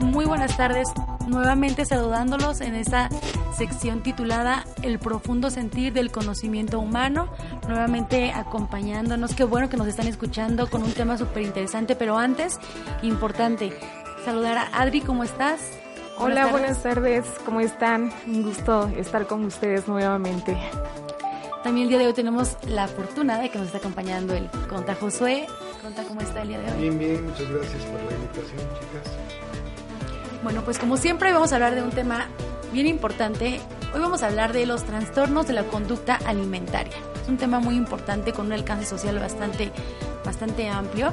Muy buenas tardes. Nuevamente saludándolos en esta sección titulada El profundo sentir del conocimiento humano. Nuevamente acompañándonos. Qué bueno que nos están escuchando con un tema súper interesante. Pero antes, importante, saludar a Adri, ¿cómo estás? Hola, buenas tardes. ¿Cómo están? Un gusto estar con ustedes nuevamente. También el día de hoy tenemos la fortuna de que nos está acompañando el Conta Josué. ¿Cómo está el día de hoy? Bien, bien, muchas gracias por la invitación, chicas. Bueno, pues como siempre vamos a hablar de un tema bien importante. Hoy vamos a hablar de los trastornos de la conducta alimentaria. Es un tema muy importante con un alcance social bastante, bastante amplio.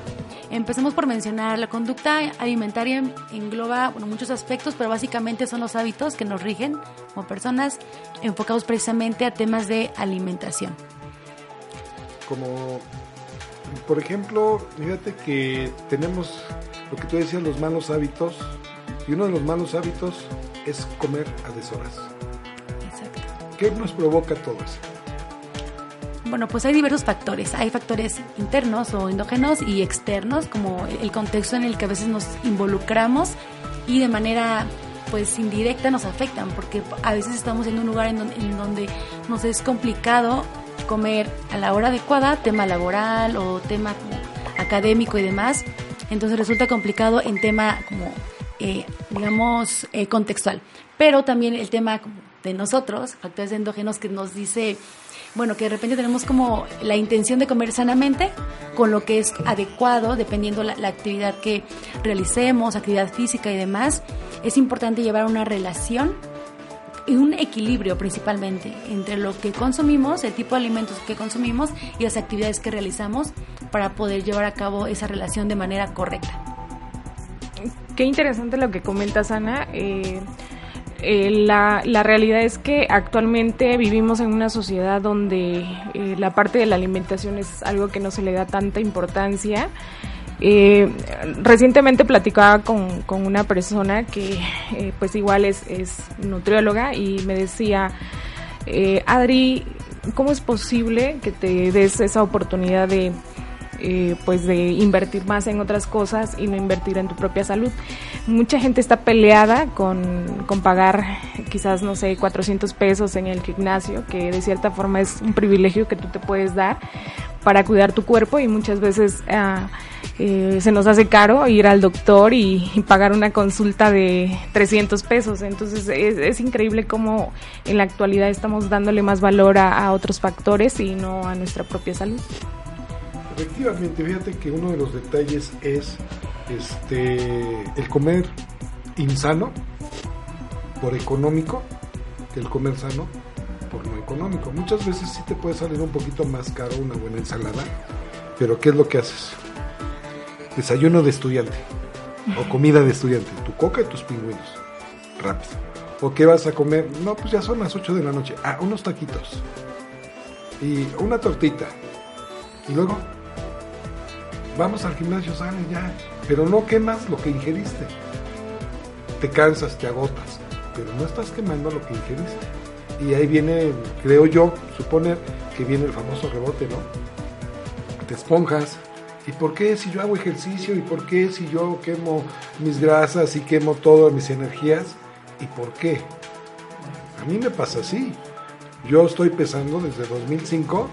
Empecemos por mencionar, la conducta alimentaria engloba bueno, muchos aspectos, pero básicamente son los hábitos que nos rigen como personas enfocados precisamente a temas de alimentación. Como, por ejemplo, fíjate que tenemos lo que tú decías, los malos hábitos y uno de los malos hábitos es comer a deshoras. Exacto. ¿Qué nos provoca todo eso? Bueno, pues hay diversos factores. Hay factores internos o endógenos y externos, como el contexto en el que a veces nos involucramos y de manera pues indirecta nos afectan, porque a veces estamos en un lugar en donde, en donde nos es complicado comer a la hora adecuada, tema laboral o tema académico y demás. Entonces resulta complicado en tema como eh, digamos, eh, contextual. Pero también el tema de nosotros, factores endógenos que nos dice, bueno, que de repente tenemos como la intención de comer sanamente, con lo que es adecuado, dependiendo la, la actividad que realicemos, actividad física y demás. Es importante llevar una relación y un equilibrio principalmente entre lo que consumimos, el tipo de alimentos que consumimos y las actividades que realizamos para poder llevar a cabo esa relación de manera correcta qué interesante lo que comentas, Ana. Eh, eh, la, la, realidad es que actualmente vivimos en una sociedad donde eh, la parte de la alimentación es algo que no se le da tanta importancia. Recientemente platicaba con, con, una persona que pues igual es, es, nutrióloga y me decía, Adri, ¿cómo es posible que te des esa oportunidad de eh, pues de invertir más en otras cosas y no invertir en tu propia salud. Mucha gente está peleada con, con pagar quizás, no sé, 400 pesos en el gimnasio, que de cierta forma es un privilegio que tú te puedes dar para cuidar tu cuerpo y muchas veces ah, eh, se nos hace caro ir al doctor y, pagar una consulta de 300 pesos. Entonces es, increíble cómo en la actualidad estamos dándole más valor a, a otros factores y no a nuestra propia salud. Efectivamente, fíjate que uno de los detalles es este el comer insano por económico que el comer sano por no económico. Muchas veces sí te puede salir un poquito más caro una buena ensalada, pero ¿qué es lo que haces? Desayuno de estudiante o comida de estudiante, tu coca y tus pingüinos, rápido. ¿O qué vas a comer? No, pues ya son las 8 de la noche. Ah, unos taquitos. Y una tortita. Y luego, vamos al gimnasio, sale ya. Pero no quemas lo que ingeriste. Te cansas, te agotas, pero no estás quemando lo que ingeriste. Y ahí viene, creo yo, suponer que viene el famoso rebote, ¿no? Te esponjas. ¿Y por qué si yo hago ejercicio? ¿Y por qué si yo quemo mis grasas y quemo todas mis energías? ¿Y por qué? A mí me pasa así. Yo estoy pesando desde 2005.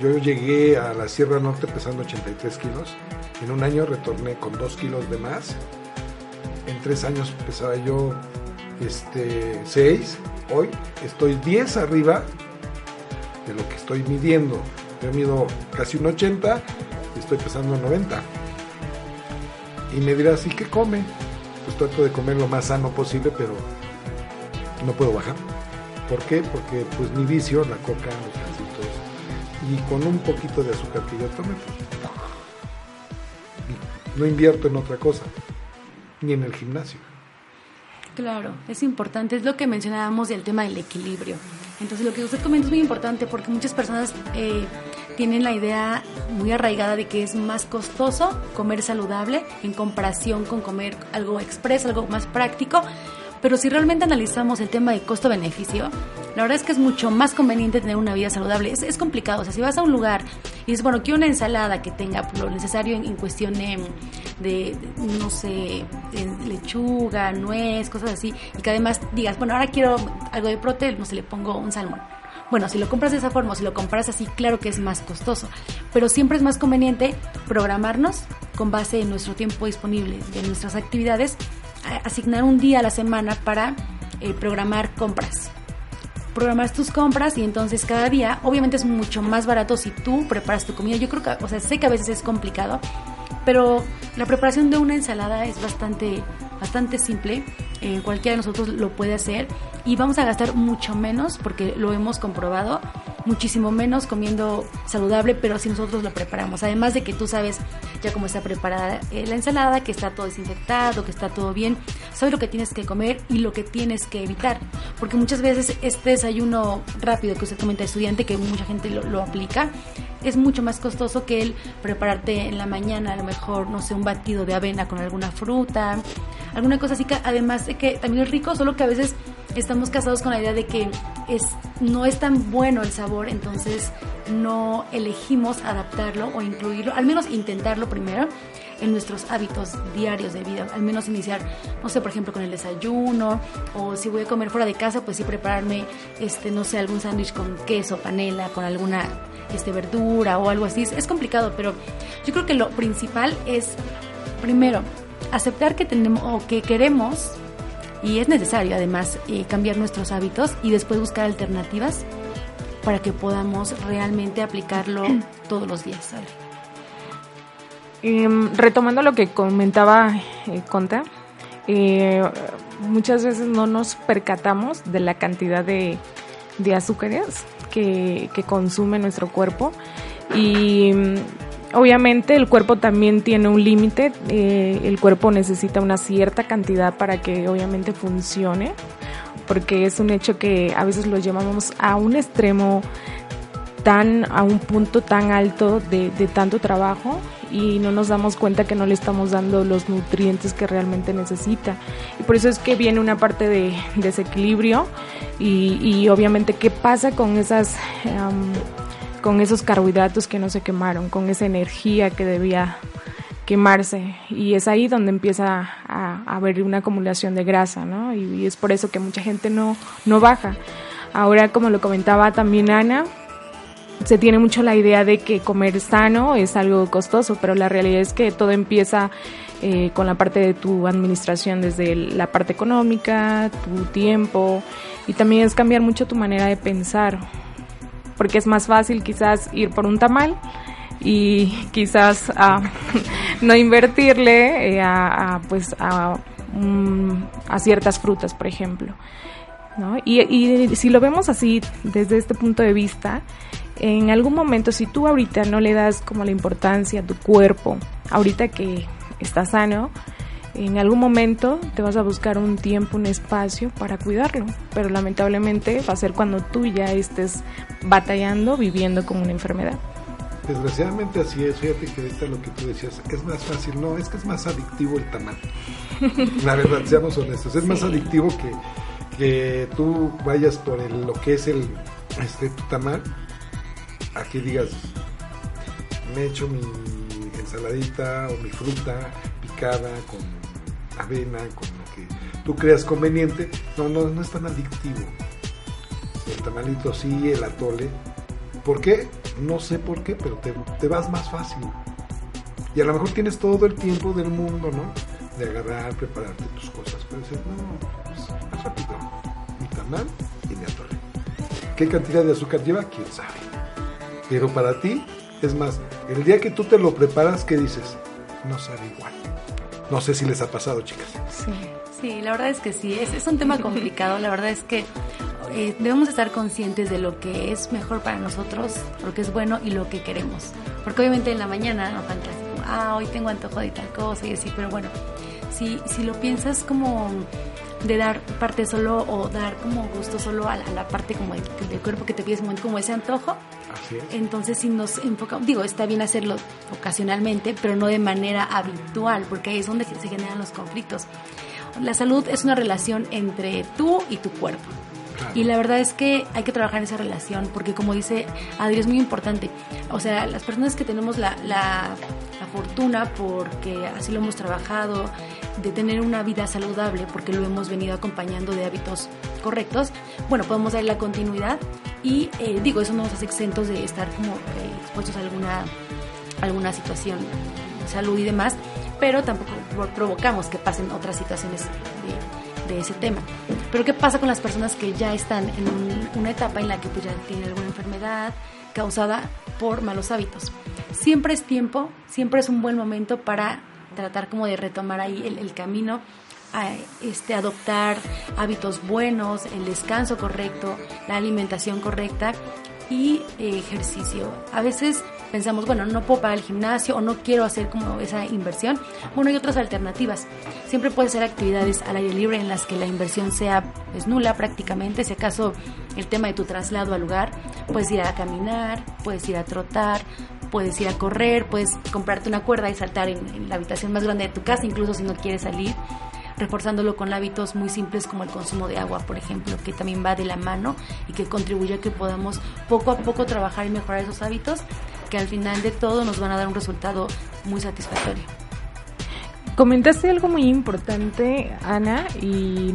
Yo llegué a la Sierra Norte pesando 83 kilos. En un año retorné con 2 kilos de más. En tres años pesaba yo este, 6 hoy estoy 10 arriba de lo que estoy midiendo. Yo mido casi un 80 y estoy pesando 90. Y me dirás, ¿y qué come? Pues trato de comer lo más sano posible, pero no puedo bajar. ¿Por qué? Porque pues mi vicio, la coca, los gancitos, y con un poquito de azúcar que yo tome, pues, no invierto en otra cosa, ni en el gimnasio. Claro, es importante, es lo que mencionábamos del tema del equilibrio. Entonces lo que usted comenta es muy importante porque muchas personas eh, tienen la idea muy arraigada de que es más costoso comer saludable en comparación con comer algo expreso, algo más práctico, pero si realmente analizamos el tema de costo-beneficio, la verdad es que es mucho más conveniente tener una vida saludable. Es, es, complicado, o sea, si vas a un lugar y dices, bueno, quiero una ensalada que tenga lo necesario en, cuestión de, no sé, lechuga, nuez, cosas así, y que además digas, bueno, ahora quiero algo de proteína, no se le pongo un salmón. Bueno, si lo compras de esa forma o si lo compras así, claro que es más costoso, pero siempre es más conveniente programarnos con base en nuestro tiempo disponible, de nuestras actividades asignar un día a la semana para eh, programar compras. Programar tus compras y entonces cada día, obviamente es mucho más barato si tú preparas tu comida. Yo creo que, o sea, sé que a veces es complicado, pero la preparación de una ensalada es bastante, bastante simple. Eh, cualquiera de nosotros lo puede hacer y vamos a gastar mucho menos porque lo hemos comprobado muchísimo menos comiendo saludable, pero si nosotros lo preparamos. Además de que tú sabes ya cómo está preparada eh, la ensalada, que está todo desinfectado, que está todo bien, sabes lo que tienes que comer y lo que tienes que evitar. Porque muchas veces este desayuno rápido que usted comenta estudiante, que mucha gente lo, lo aplica, es mucho más costoso que el prepararte en la mañana, a lo mejor, no sé, un batido de avena con alguna fruta, alguna cosa así que además de que también es rico, solo que a veces estamos casados con la idea de que es, no es tan bueno el sabor, entonces no elegimos adaptarlo o incluirlo, al menos intentarlo primero en nuestros hábitos diarios de vida, al menos iniciar, no sé, por ejemplo, con el desayuno, o si voy a comer fuera de casa, pues sí prepararme, este, no sé, algún sándwich con queso, panela, con alguna este, verdura o algo así. Es complicado, pero yo creo que lo principal es, primero, aceptar que tenemos o que queremos y es necesario además eh, cambiar nuestros hábitos y después buscar alternativas para que podamos realmente aplicarlo todos los días. Em, retomando lo que comentaba eh, Conta, eh, muchas veces no nos percatamos de la cantidad de, de azúcares que, que consume nuestro cuerpo. Y Obviamente el cuerpo también tiene un límite, eh, el cuerpo necesita una cierta cantidad para que obviamente funcione, porque es un hecho que a veces lo llevamos a un extremo tan, a un punto tan alto de, tanto trabajo y no nos damos cuenta que no le estamos dando los nutrientes que realmente necesita. Y por eso es que viene una parte de desequilibrio y, obviamente qué pasa con esas con esos carbohidratos que no se quemaron, con esa energía que debía quemarse y es ahí donde empieza a, haber una acumulación de grasa, ¿no? Y, es por eso que mucha gente no, no baja. Ahora, como lo comentaba también Ana, se tiene mucho la idea de que comer sano es algo costoso, pero la realidad es que todo empieza eh, con la parte de tu administración, desde la parte económica, tu tiempo, y también es cambiar mucho tu manera de pensar porque es más fácil quizás ir por un tamal y quizás no invertirle eh, a, pues a, a ciertas frutas, por ejemplo. ¿no? Y si lo vemos así, desde este punto de vista, en algún momento, si tú ahorita no le das como la importancia a tu cuerpo, ahorita que estás sano, en algún momento te vas a buscar un tiempo, un espacio para cuidarlo, pero lamentablemente va a ser cuando tú ya estés batallando, viviendo con una enfermedad. Desgraciadamente así es, fíjate que ahorita lo que tú decías, es más fácil, no, es que es más adictivo el tamal. La verdad, seamos honestos, es más adictivo que, que tú vayas por lo que es el este tu tamal, aquí digas, me echo mi ensaladita o mi fruta picada con avena, con lo que tú creas conveniente, no, no, no es tan adictivo. El tamalito sí, el atole. ¿Por qué? No sé por qué, pero te, vas más fácil. Y a lo mejor tienes todo el tiempo del mundo, ¿no? De agarrar, prepararte tus cosas. Pero dices, no, pues más rápido. Mi tamal y mi atole. ¿Qué cantidad de azúcar lleva? ¿Quién sabe? Pero para ti, es más, el día que tú te lo preparas, ¿qué dices? No sabe igual. No sé si les ha pasado, chicas. Sí, sí la verdad es que sí, es, es un tema complicado. La verdad es que eh, debemos estar conscientes de lo que es mejor para nosotros, lo que es bueno y lo que queremos. Porque obviamente en la mañana nos falta ah, hoy tengo antojo de tal cosa y así, pero bueno, si, si lo piensas como de dar parte solo o dar como gusto solo a la, parte como del, cuerpo que te pides como ese antojo. Entonces si nos enfocamos, digo, está bien hacerlo ocasionalmente, pero no de manera habitual, porque ahí es donde se generan los conflictos. La salud es una relación entre tú y tu cuerpo. Y la verdad es que hay que trabajar en esa relación, porque como dice Adri, es muy importante. O sea, las personas que tenemos la, la, la fortuna, porque así lo hemos trabajado, de tener una vida saludable, porque lo hemos venido acompañando de hábitos correctos, bueno, podemos dar la continuidad y eh, digo, eso no nos hace exentos de estar como eh, expuestos a alguna, alguna situación de salud y demás, pero tampoco provocamos que pasen otras situaciones de, de, ese tema. Pero ¿qué pasa con las personas que ya están en una etapa en la que pues, ya tienen alguna enfermedad causada por malos hábitos? Siempre es tiempo, siempre es un buen momento para tratar como de retomar ahí el, camino a este, adoptar hábitos buenos, el descanso correcto, la alimentación correcta y ejercicio. A veces pensamos, bueno, no puedo pagar el gimnasio o no quiero hacer como esa inversión. Bueno, hay otras alternativas. Siempre puede ser actividades al aire libre en las que la inversión sea pues, nula prácticamente. Si acaso el tema de tu traslado al lugar, puedes ir a caminar, puedes ir a trotar, puedes ir a correr, puedes comprarte una cuerda y saltar en, la habitación más grande de tu casa, incluso si no quieres salir reforzándolo con hábitos muy simples como el consumo de agua, por ejemplo, que también va de la mano y que contribuye a que podamos poco a poco trabajar y mejorar esos hábitos que al final de todo nos van a dar un resultado muy satisfactorio. Comentaste algo muy importante, Ana, y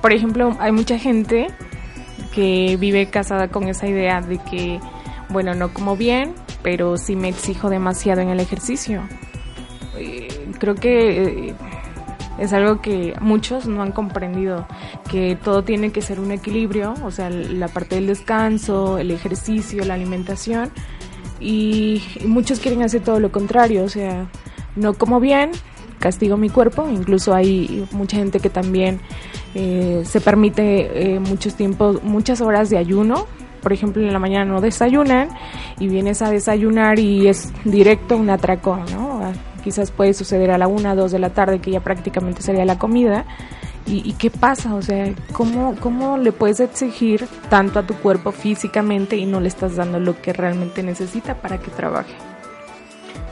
por ejemplo, hay mucha gente que vive casada con esa idea de que, bueno, no como bien, pero sí me exijo demasiado en el ejercicio. Eh, creo que eh, es algo que muchos no han comprendido, que todo tiene que ser un equilibrio, o sea, la parte del descanso, el ejercicio, la alimentación, y, muchos quieren hacer todo lo contrario, o sea, no como bien, castigo mi cuerpo, incluso hay mucha gente que también eh, se permite muchos tiempos, muchas horas de ayuno por ejemplo, en la mañana no desayunan y vienes a desayunar y es directo un atracón, ¿no? Quizás puede suceder a la una, dos de la tarde que ya prácticamente sería la comida. ¿Y, qué pasa? O sea, ¿cómo, ¿cómo le puedes exigir tanto a tu cuerpo físicamente y no le estás dando lo que realmente necesita para que trabaje?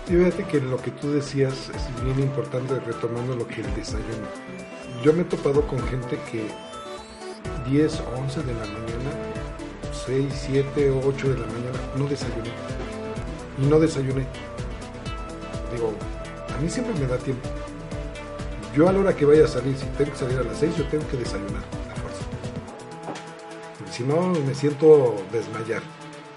fíjate que lo que tú decías es bien importante retomando lo que el desayuno. Yo me he topado con gente que 10 o 11 de la mañana 6, 7 o 8 de la mañana, no desayuné. Y no desayuné. Digo, a mí siempre me da tiempo. Yo a la hora que vaya a salir, si tengo que salir a las 6, yo tengo que desayunar a fuerza. Si no, me siento desmayar.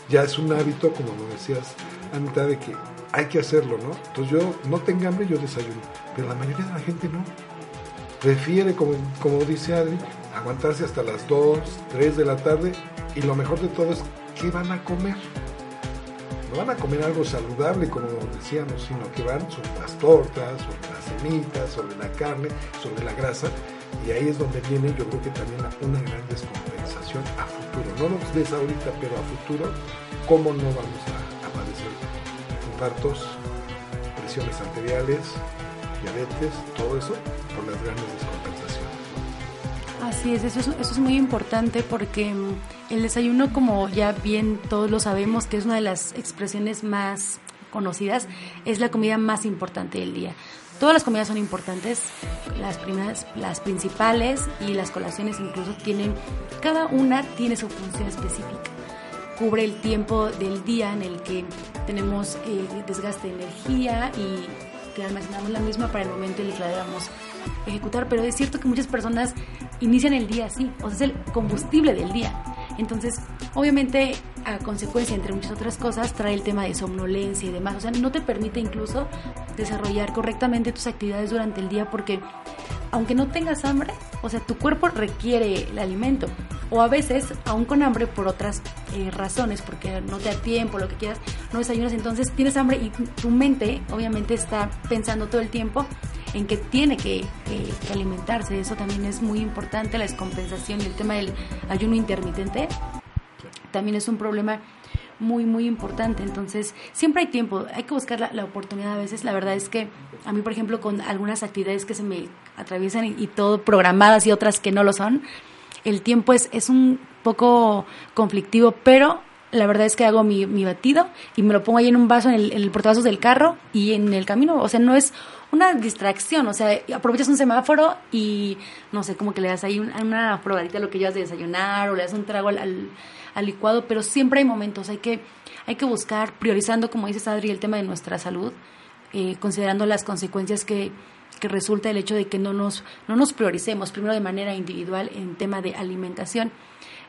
Ya es un hábito, como lo decías, Anita, de que hay que hacerlo, ¿no? Entonces yo no tengo hambre, yo desayuno. Pero la mayoría de la gente no. Prefiere, como, como dice Adri, aguantarse hasta las 2, 3 de la tarde y lo mejor de todo es qué van a comer. No van a comer algo saludable, como decíamos, sino que van sobre las tortas, sobre las semitas, sobre la carne, sobre la grasa. Y ahí es donde viene yo creo que también una gran descompensación a futuro. No nos ves ahorita, pero a futuro, ¿cómo no vamos a, a padecer infartos, presiones arteriales, diabetes, todo eso por las grandes descompensaciones? Así es, eso, es, eso es muy importante porque mm, el desayuno, como ya bien todos lo sabemos, que es una de las expresiones más conocidas, es la comida más importante del día. Todas las comidas son importantes, las primeras, las principales y las colaciones incluso tienen, cada una tiene su función específica. Cubre el tiempo del día en el que tenemos eh, desgaste de energía y que almacenamos la misma para el momento en el que la debamos ejecutar, pero es cierto que muchas personas inician el día así, o sea, es el combustible del día. Entonces, obviamente, a consecuencia, entre muchas otras cosas, trae el tema de somnolencia y demás. O sea, no te permite incluso desarrollar correctamente tus actividades durante el día porque, aunque no tengas hambre, o sea, tu cuerpo requiere el alimento. O a veces, aún con hambre, por otras eh, razones, porque no te da tiempo, lo que quieras, no desayunas, entonces tienes hambre y tu mente, obviamente, está pensando todo el tiempo en que tiene que, alimentarse. Eso también es muy importante, la descompensación y el tema del ayuno intermitente también es un problema muy, muy importante. Entonces, siempre hay tiempo, hay que buscar la, oportunidad a veces. La verdad es que a mí, por ejemplo, con algunas actividades que se me atraviesan y, todo programadas y otras que no lo son, el tiempo es, es un poco conflictivo, pero la verdad es que hago mi, mi batido y me lo pongo ahí en un vaso en el, en del carro y en el camino. O sea, no es una distracción, o sea, aprovechas un semáforo y no sé, como que le das ahí una, probadita de lo que llevas de desayunar o le das un trago al, licuado, pero siempre hay momentos, hay que, hay que buscar, priorizando, como dices Adri, el tema de nuestra salud, eh, considerando las consecuencias que, que resulta el hecho de que no nos, no nos prioricemos, primero de manera individual en tema de alimentación.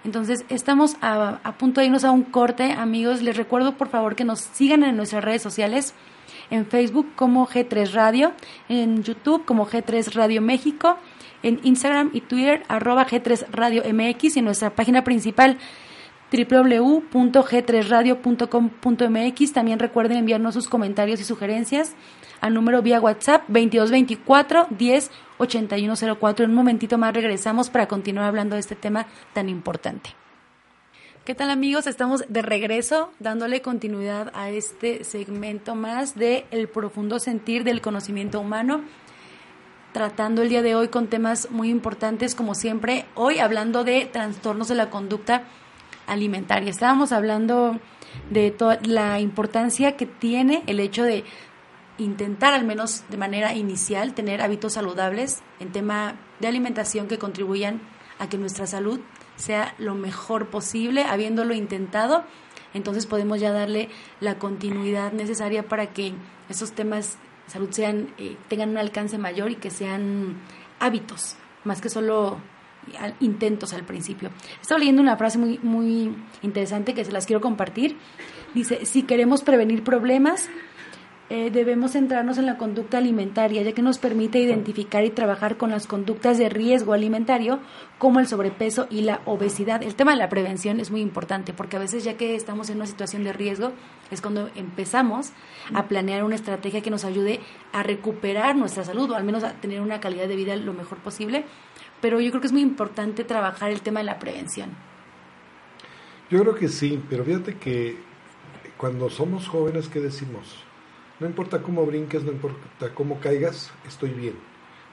Entonces, estamos a, a punto de irnos a un corte, amigos. Les recuerdo, por favor, que nos sigan en nuestras redes sociales en Facebook como G3 Radio, en YouTube como G3 Radio México, en Instagram y Twitter arroba G3 Radio MX y en nuestra página principal www.g3radio.com.mx. También recuerden enviarnos sus comentarios y sugerencias al número vía WhatsApp 2224 10 8104. En un momentito más regresamos para continuar hablando de este tema tan importante. ¿Qué tal amigos? Estamos de regreso dándole continuidad a este segmento más de El profundo sentir del conocimiento humano, tratando el día de hoy con temas muy importantes como siempre, hoy hablando de trastornos de la conducta alimentaria. Estábamos hablando de toda la importancia que tiene el hecho de intentar al menos de manera inicial tener hábitos saludables en tema de alimentación que contribuyan a que nuestra salud sea lo mejor posible, habiéndolo intentado, entonces podemos ya darle la continuidad necesaria para que esos temas de salud sean, eh, tengan un alcance mayor y que sean hábitos, más que solo intentos al principio. Estaba leyendo una frase muy, muy interesante que se las quiero compartir. Dice, si queremos prevenir problemas, eh, debemos centrarnos en la conducta alimentaria, ya que nos permite identificar y trabajar con las conductas de riesgo alimentario, como el sobrepeso y la obesidad. El tema de la prevención es muy importante, porque a veces ya que estamos en una situación de riesgo, es cuando empezamos a planear una estrategia que nos ayude a recuperar nuestra salud, o al menos a tener una calidad de vida lo mejor posible. Pero yo creo que es muy importante trabajar el tema de la prevención. Yo creo que sí, pero fíjate que cuando somos jóvenes, ¿qué decimos? No importa cómo brinques, no importa cómo caigas, estoy bien.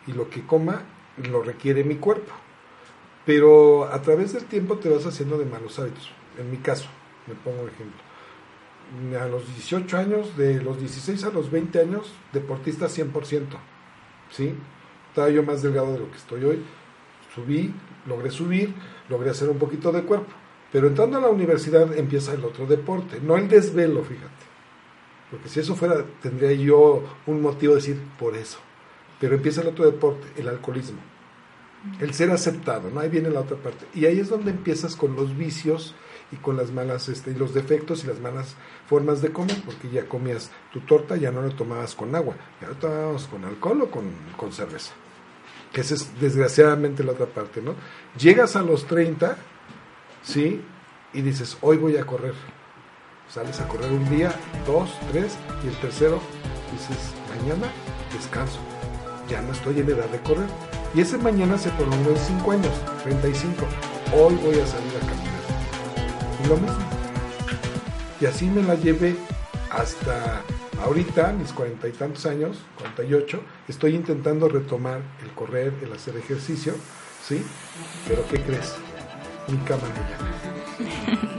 Y lo que coma lo requiere mi cuerpo. Pero a través del tiempo te vas haciendo de malos hábitos. En mi caso, me pongo un ejemplo. A los 18 años, de los 16 a los 20 años, deportista 100%. ¿Sí? Estaba yo más delgado de lo que estoy hoy. Subí, logré subir, logré hacer un poquito de cuerpo. Pero entrando a la universidad empieza el otro deporte, no el desvelo, fíjate porque si eso fuera, tendría yo un motivo de decir por eso. Pero empieza el otro deporte, el alcoholismo. El ser aceptado, ¿no? Ahí viene la otra parte. Y ahí es donde empiezas con los vicios y con las malas, este, y los defectos y las malas formas de comer, porque ya comías tu torta, ya no la tomabas con agua, ya la tomabas con alcohol o con, con cerveza. Que esa es desgraciadamente la otra parte, ¿no? Llegas a los 30, ¿sí? Y dices, hoy voy a correr Sales a correr un día, dos, tres, y el tercero dices, mañana descanso. Ya no estoy en edad de correr. Y ese mañana se prolongó en 5 años, 35. Hoy voy a salir a caminar. Y lo mismo. Y así me la llevé hasta ahorita, mis cuarenta y tantos años, 48, estoy intentando retomar el correr, el hacer ejercicio, ¿sí? Pero ¿qué crees? Mi cama.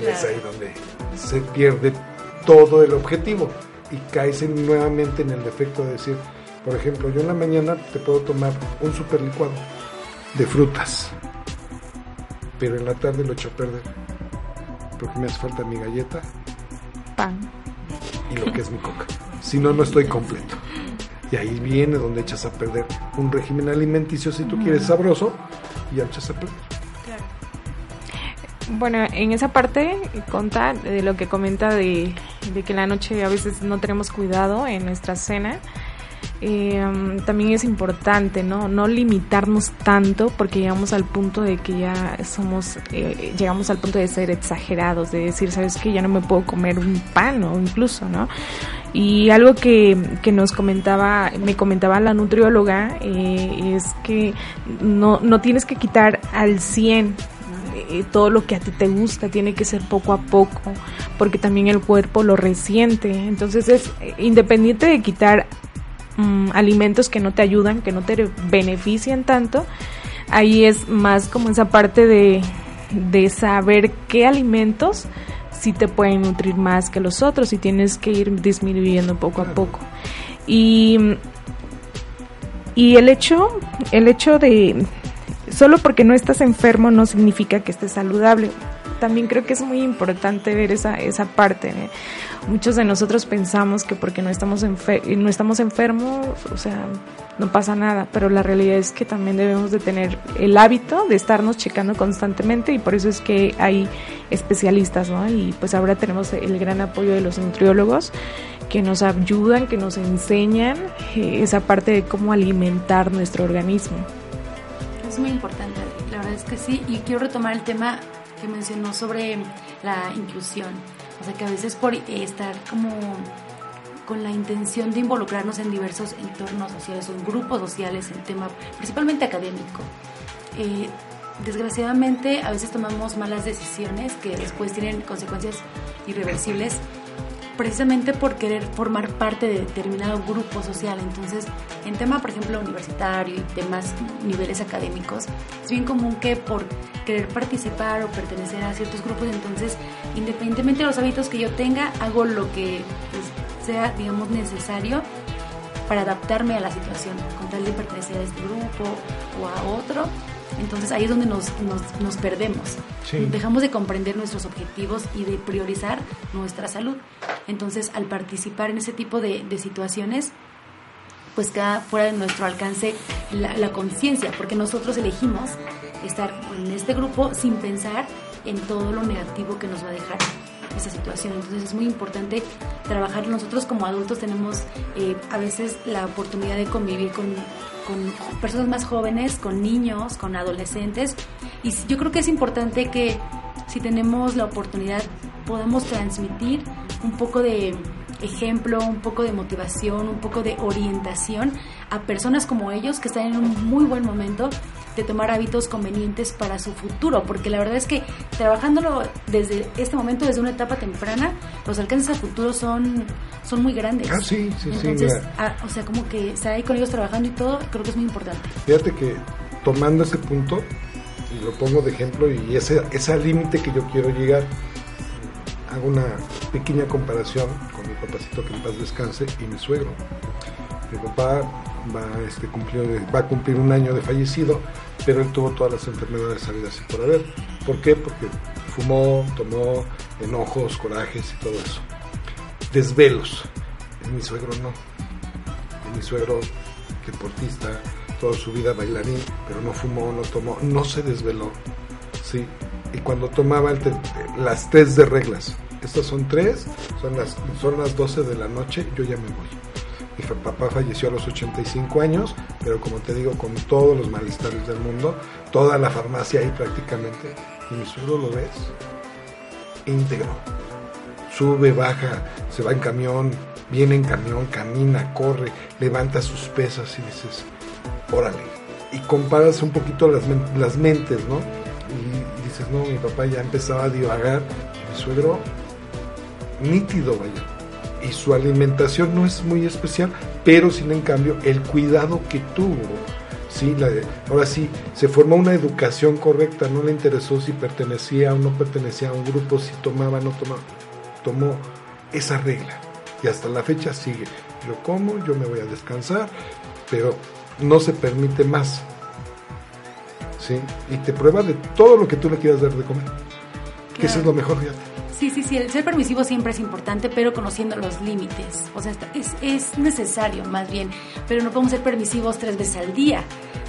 Y es ahí donde se pierde todo el objetivo y caes nuevamente en el defecto de decir, por ejemplo, yo en la mañana te puedo tomar un super licuado de frutas, pero en la tarde lo echo a perder porque me hace falta mi galleta, pan y lo que es mi coca. Si no, no estoy completo. Y ahí viene donde echas a perder un régimen alimenticio si tú quieres sabroso y ya echas a perder. Bueno, en esa parte, conta de lo que comenta de, que la noche a veces no tenemos cuidado en nuestra cena. Eh, también es importante no no limitarnos tanto porque llegamos al punto de que ya somos eh, llegamos al punto de ser exagerados de decir sabes que ya no me puedo comer un pan o incluso no y algo que, que nos comentaba me comentaba la nutrióloga eh, es que no no tienes que quitar al 100 todo lo que a ti te gusta tiene que ser poco a poco porque también el cuerpo lo resiente entonces es independiente de quitar Mm, alimentos que no te ayudan, que no te benefician tanto, ahí es más como esa parte de, de saber qué alimentos sí te pueden nutrir más que los otros y tienes que ir disminuyendo poco a poco. Y, y el hecho, el hecho de solo porque no estás enfermo no significa que estés saludable. También creo que es muy importante ver esa, esa parte. ¿eh? muchos de nosotros pensamos que porque no estamos, no estamos enfermos, o sea, no pasa nada, pero la realidad es que también debemos de tener el hábito de estarnos checando constantemente y por eso es que hay especialistas, ¿no? Y pues ahora tenemos el gran apoyo de los nutriólogos que nos ayudan, que nos enseñan eh, esa parte de cómo alimentar nuestro organismo. Es muy importante, la verdad es que sí, y quiero retomar el tema que mencionó sobre la inclusión o sea que a veces por estar como con la intención de involucrarnos en diversos entornos sociales o grupos sociales, en tema principalmente académico. Eh, desgraciadamente a veces tomamos malas decisiones que después tienen consecuencias irreversibles precisamente por querer formar parte de determinado grupo social. Entonces, en tema, por ejemplo, universitario y temas niveles académicos, es bien común que por querer participar o pertenecer a ciertos grupos, entonces, independientemente de los hábitos que yo tenga, hago lo que pues, sea, digamos, necesario para adaptarme a la situación, con tal de pertenecer a este grupo o a otro entonces ahí es donde nos, nos, perdemos. Dejamos de comprender nuestros objetivos y de priorizar nuestra salud. Entonces al participar en ese tipo de, situaciones, pues queda fuera de nuestro alcance la, la conciencia, porque nosotros elegimos estar en este grupo sin pensar en todo lo negativo que nos va a dejar esa situación. Entonces es muy importante trabajar. Nosotros como adultos tenemos eh, a veces la oportunidad de convivir con, con personas más jóvenes, con niños, con adolescentes. Y yo creo que es importante que si tenemos la oportunidad podamos transmitir un poco de ejemplo, un poco de motivación, un poco de orientación a personas como ellos que están en un muy buen momento de tomar hábitos convenientes para su futuro, porque la verdad es que trabajándolo desde este momento, desde una etapa temprana, los alcances a futuro son, son muy grandes. Ah, sí, sí, Entonces, ah, o sea, como que estar ahí con ellos trabajando y todo, creo que es muy importante. Fíjate que tomando ese punto, y lo pongo de ejemplo, y ese, ese límite que yo quiero llegar, hago una pequeña comparación papacito que en paz descanse y mi suegro. Mi papá va, este, va a cumplir un año de fallecido, pero él tuvo todas las enfermedades sabidas y por haber. ¿Por qué? Porque fumó, tomó enojos, corajes y todo eso. Desvelos. En mi suegro no. En mi suegro, deportista, toda su vida bailarín, pero no fumó, no tomó, no se desveló. ¿sí? Y cuando tomaba las tres de reglas, estas son tres, son las, son las 12 de la noche, yo ya me voy. Mi papá falleció a los 85 años, pero como te digo, con todos los malestares del mundo, toda la farmacia ahí prácticamente, y mi suegro lo ves, íntegro. Sube, baja, se va en camión, viene en camión, camina, corre, levanta sus pesas y dices, órale. Y comparas un poquito las, las mentes, ¿no? Y, dices, no, mi papá ya empezaba a divagar, mi suegro nítido, vaya. Y su alimentación no es muy especial, pero sin en cambio el cuidado que tuvo Sí, la, ahora sí, se formó una educación correcta, no le interesó si pertenecía o no pertenecía a un grupo, si tomaba o no tomaba. Tomó esa regla y hasta la fecha sigue. Yo como, yo me voy a descansar, pero no se permite más. ¿Sí? Y te prueba de todo lo que tú le quieras dar de comer. Que eso es lo mejor, fíjate. Sí, sí, sí, el ser permisivo siempre es importante, pero conociendo los límites. O sea, es, es necesario más bien, pero no podemos ser permisivos tres veces al día,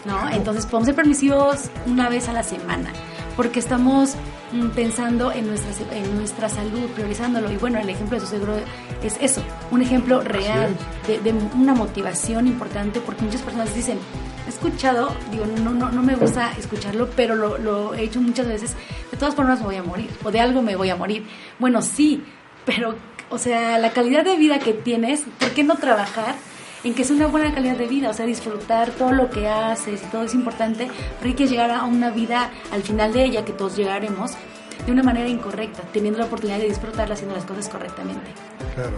¿no? Entonces podemos ser permisivos una vez a la semana, porque estamos mm, pensando en nuestra, en nuestra salud, priorizándolo. Y bueno, el ejemplo de su seguro es eso, un ejemplo real de, de, una motivación importante, porque muchas personas dicen, he escuchado, digo, no, no, no me gusta escucharlo, pero lo, he hecho muchas veces, de todas formas me voy a morir, o de algo me voy a morir. Bueno, sí, pero, o sea, la calidad de vida que tienes, ¿por qué no trabajar? en que es una buena calidad de vida, o sea, disfrutar todo lo que haces y todo es importante, pero hay que llegar a una vida al final de ella, que todos llegaremos, de una manera incorrecta, teniendo la oportunidad de disfrutarla haciendo las cosas correctamente. Claro.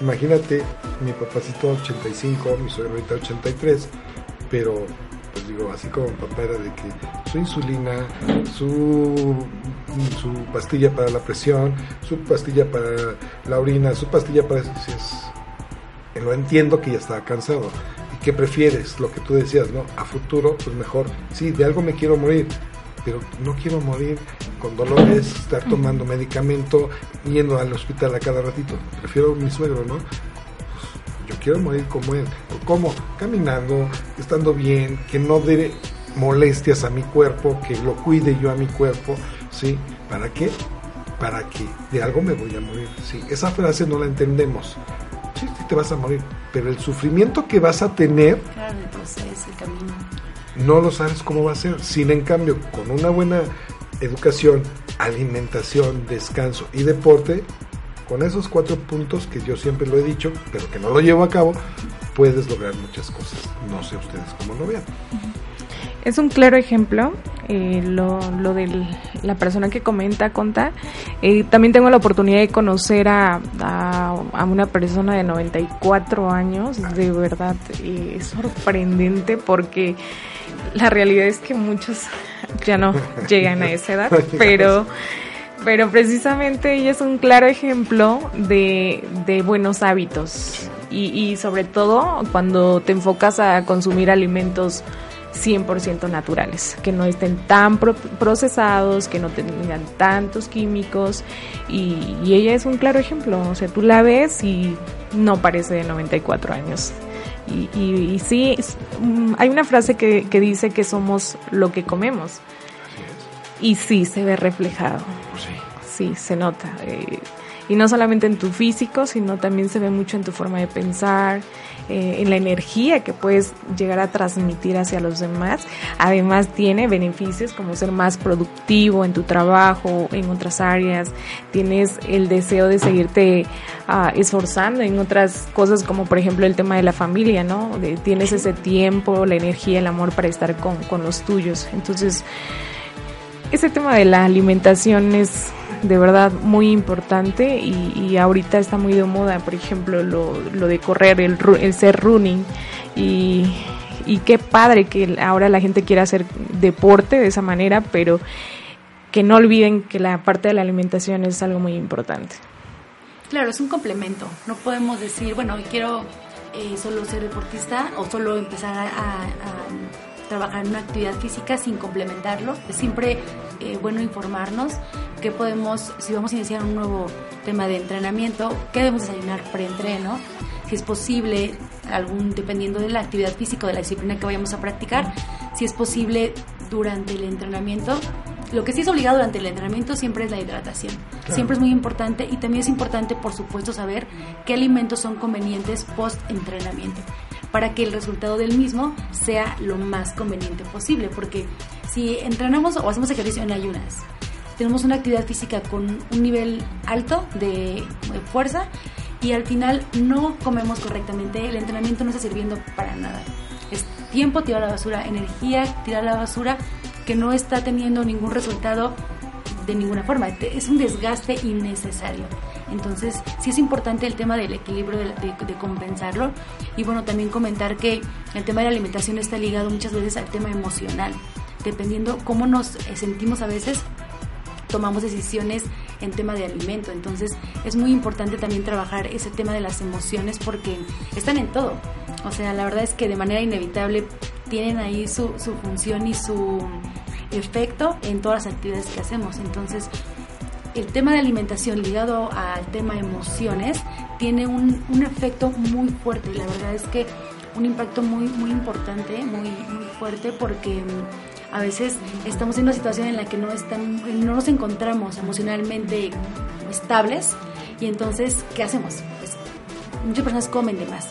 Imagínate, mi papacito 85, mi suegro ahorita 83, pero pues digo, así como papá era de que su insulina, su, su pastilla para la presión, su pastilla para la orina, su pastilla para eso, es, lo entiendo que ya estaba cansado. ¿Y qué prefieres? Lo que tú decías, ¿no? A futuro, pues mejor, sí, de algo me quiero morir, pero no quiero morir con dolores, estar tomando medicamento, yendo al hospital a cada ratito. Prefiero mi suegro, ¿no? Quiero morir como él. ¿Cómo? Caminando, estando bien, que no dé molestias a mi cuerpo, que lo cuide yo a mi cuerpo, ¿sí? ¿Para qué? Para que de algo me voy a morir, ¿sí? Esa frase no la entendemos. Sí, sí te vas a morir, pero el sufrimiento que vas a tener... Claro, el proceso, el camino. No lo sabes cómo va a ser. Sin en cambio, con una buena educación, alimentación, descanso y deporte, con esos cuatro puntos que yo siempre lo he dicho, pero que no lo llevo a cabo, puedes lograr muchas cosas. No sé ustedes cómo lo vean. Es un claro ejemplo eh, lo, lo de la persona que comenta, conta. Eh, también tengo la oportunidad de conocer a, a, una persona de 94 años. De verdad, eh, es sorprendente porque la realidad es que muchos ya no llegan a esa edad, pero pero precisamente ella es un claro ejemplo de, buenos hábitos y, y, sobre todo cuando te enfocas a consumir alimentos 100% naturales, que no estén tan procesados, que no tengan tantos químicos y, ella es un claro ejemplo, o sea, tú la ves y no parece de 94 años. Y, y, y sí, mm, hay una frase que, que dice que somos lo que comemos. Y sí, se ve reflejado. Sí. sí, se nota. Eh, y no solamente en tu físico, sino también se ve mucho en tu forma de pensar, eh, en la energía que puedes llegar a transmitir hacia los demás. Además tiene beneficios como ser más productivo en tu trabajo, en otras áreas. Tienes el deseo de seguirte uh, esforzando en otras cosas como por ejemplo el tema de la familia, ¿no? tienes ese tiempo, la energía, el amor para estar con, con los tuyos. Entonces, ese tema de la alimentación es de verdad muy importante y, ahorita está muy de moda, por ejemplo, lo, lo de correr, el, el ser running y, y qué padre que ahora la gente quiera hacer deporte de esa manera, pero que no olviden que la parte de la alimentación es algo muy importante. Claro, es un complemento. No podemos decir, bueno, quiero eh, solo ser deportista o solo empezar a trabajar en una actividad física sin complementarlo. Es siempre eh, bueno informarnos que podemos, si vamos a iniciar un nuevo tema de entrenamiento, qué debemos desayunar preentreno, si es posible, algún, dependiendo de la actividad física o de la disciplina que vayamos a practicar, si es posible durante el entrenamiento. Lo que sí es obligado durante el entrenamiento siempre es la hidratación. Siempre es muy importante y también es importante, por supuesto, saber qué alimentos son convenientes post-entrenamiento para que el resultado del mismo sea lo más conveniente posible. Porque si entrenamos o hacemos ejercicio en ayunas, tenemos una actividad física con un nivel alto de, fuerza y al final no comemos correctamente, el entrenamiento no está sirviendo para nada. tiempo tirado a la basura, energía tirada a la basura que no está teniendo ningún resultado de ninguna forma. Es un desgaste innecesario. Entonces, sí es importante el tema del equilibrio, de, compensarlo. Y bueno, también comentar que el tema de la alimentación está ligado muchas veces al tema emocional. Dependiendo cómo nos sentimos a veces, tomamos decisiones en tema de alimento. Entonces, es muy importante también trabajar ese tema de las emociones porque están en todo. O sea, la verdad es que de manera inevitable tienen ahí su, su función y su efecto en todas las actividades que hacemos. Entonces, el tema de alimentación ligado al tema emociones tiene un, un efecto muy fuerte. La verdad es que un impacto muy, muy importante, muy, muy fuerte, porque mm, a veces estamos en una situación en la que no, están, no nos encontramos emocionalmente estables y entonces, ¿qué hacemos? Pues, muchas personas comen de más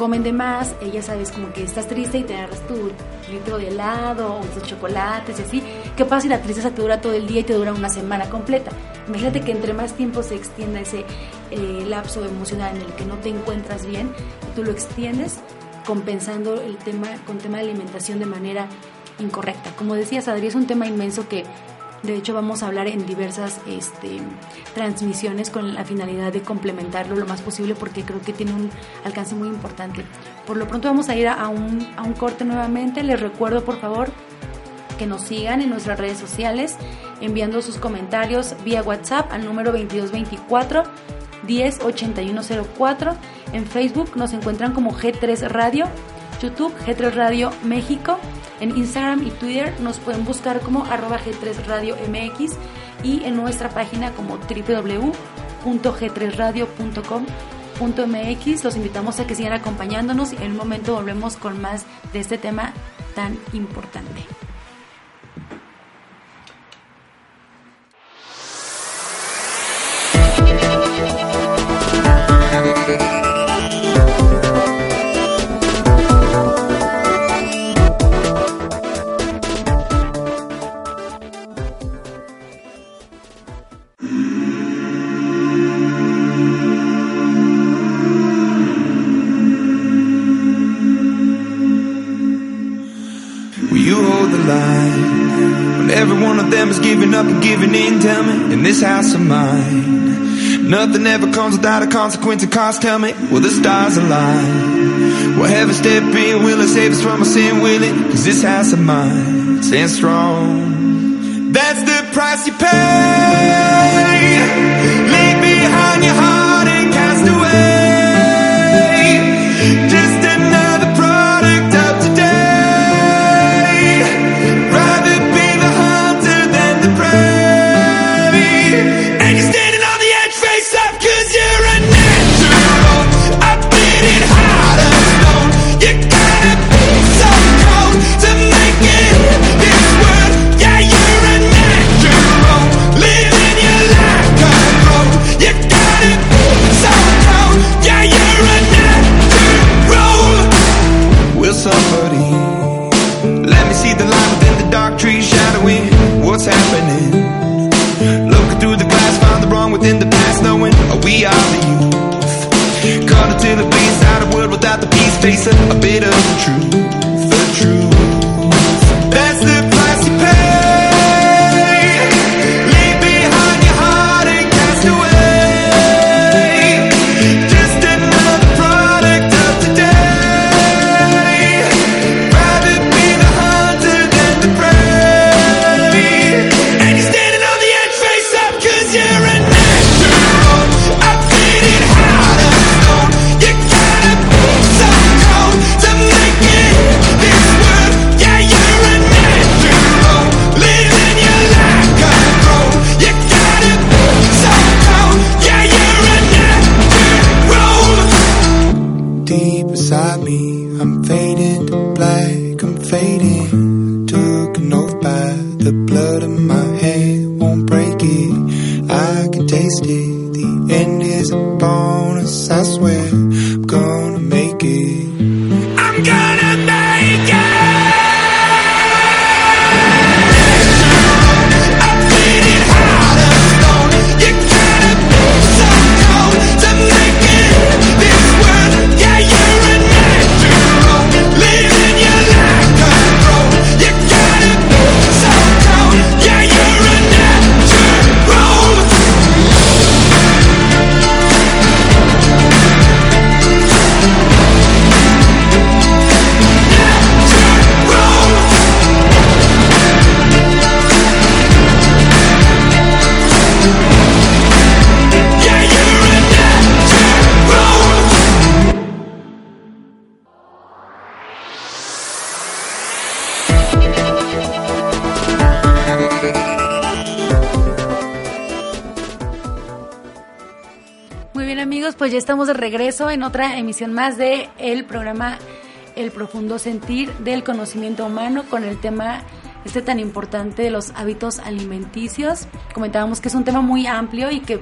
comen de más, ella sabes como que estás triste y te agarras tu litro de helado o tus chocolates y así. ¿Qué pasa si la tristeza te dura todo el día y te dura una semana completa? Imagínate que entre más tiempo se extienda ese eh, lapso emocional en el que no te encuentras bien, tú lo extiendes compensando el tema con tema de alimentación de manera incorrecta. Como decías, Adri, es un tema inmenso que de hecho, vamos a hablar en diversas este, transmisiones con la finalidad de complementarlo lo más posible porque creo que tiene un alcance muy importante. Por lo pronto vamos a ir a un, a un corte nuevamente. Les recuerdo, por favor, que nos sigan en nuestras redes sociales enviando sus comentarios vía WhatsApp al número 2224 108104. En Facebook nos encuentran como G3 Radio, YouTube G3 Radio México en Instagram y Twitter nos pueden buscar como arroba G3 Radio MX y en nuestra página como www.g3radio.com.mx. Los invitamos a que sigan acompañándonos y en un momento volvemos con más de este tema tan importante. This house of mine. Nothing ever comes without a consequence and cost. Tell me, will the stars align? Will heaven step in? Will it save us from our sin? Will it? Cause this house of mine stands strong. That's the price you pay. Leave behind your heart de regreso en otra emisión más de el programa El profundo sentir del conocimiento humano con el tema este tan importante de los hábitos alimenticios. Comentábamos que es un tema muy amplio y que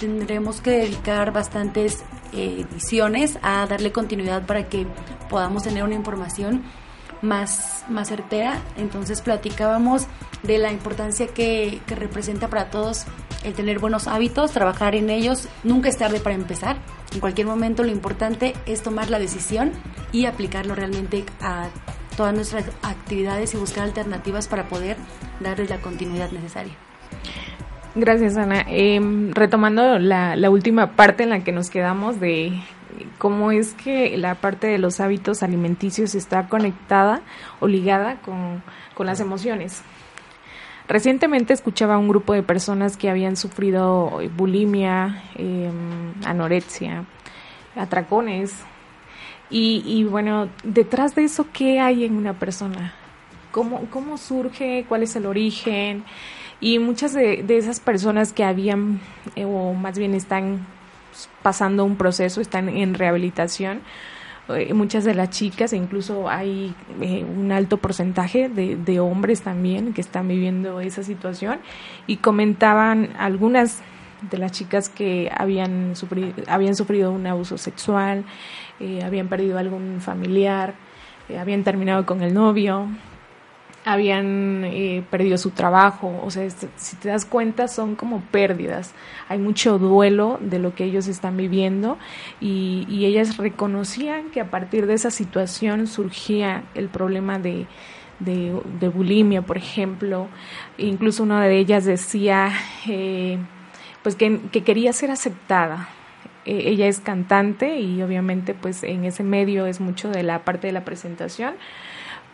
tendremos que dedicar bastantes eh, ediciones a darle continuidad para que podamos tener una información más, más certera. Entonces platicábamos de la importancia que, que, representa para todos el tener buenos hábitos, trabajar en ellos. Nunca es tarde para empezar. En cualquier momento lo importante es tomar la decisión y aplicarlo realmente a todas nuestras actividades y buscar alternativas para poder darles la continuidad necesaria. Gracias, Ana. Em, retomando la, la última parte en la que nos quedamos de cómo es que la parte de los hábitos alimenticios está conectada o ligada con, con las emociones. Recientemente escuchaba a un grupo de personas que habían sufrido bulimia, eh, anorexia, atracones. Y, y, bueno, detrás de eso, ¿qué hay en una persona? ¿Cómo, cómo surge? ¿Cuál es el origen? Y muchas de, de esas personas que habían, eh, o más bien están pasando un proceso, están en rehabilitación. Eh, muchas de las chicas, e incluso hay eh, un alto porcentaje de, de, hombres también que están viviendo esa situación y comentaban algunas de las chicas que habían sufrido, habían sufrido un abuso sexual, eh, habían perdido algún familiar, habían terminado con el novio, habían eh, perdido su trabajo, o sea, si te das cuenta son como pérdidas, hay mucho duelo de lo que ellos están viviendo. Y, ellas reconocían que a partir de esa situación surgía el problema de, de, bulimia, por ejemplo, incluso una de ellas decía eh, pues que, que quería ser aceptada, e, ella es cantante y obviamente pues en ese medio es mucho de la parte de la presentación,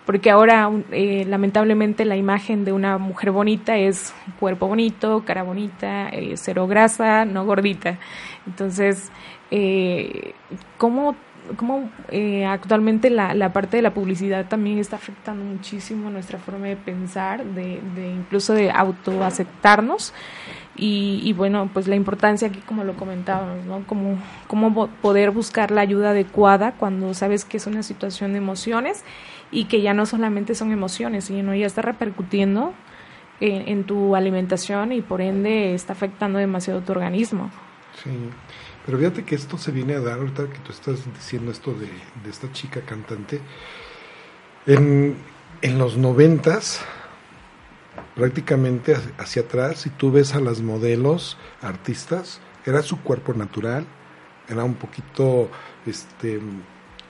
porque ahora eh, lamentablemente la imagen de una mujer bonita es cuerpo bonito, cara bonita, eh, cero grasa, no gordita. Entonces, eh, ¿cómo, cómo eh, actualmente la, la, parte de la publicidad también está afectando muchísimo nuestra forma de pensar, de, de incluso de autoaceptarnos? Y, y, bueno, pues la importancia aquí, como lo comentábamos, ¿no? Como, cómo poder buscar la ayuda adecuada cuando sabes que es una situación de emociones y que ya no solamente son emociones, sino ya está repercutiendo en, tu alimentación y por ende está afectando demasiado tu organismo. Sí, pero fíjate que esto se viene a dar ahorita que tú estás diciendo esto de, de esta chica cantante. En, en los noventas, prácticamente hacia atrás, si tú ves a las modelos, artistas, era su cuerpo natural, era un poquito este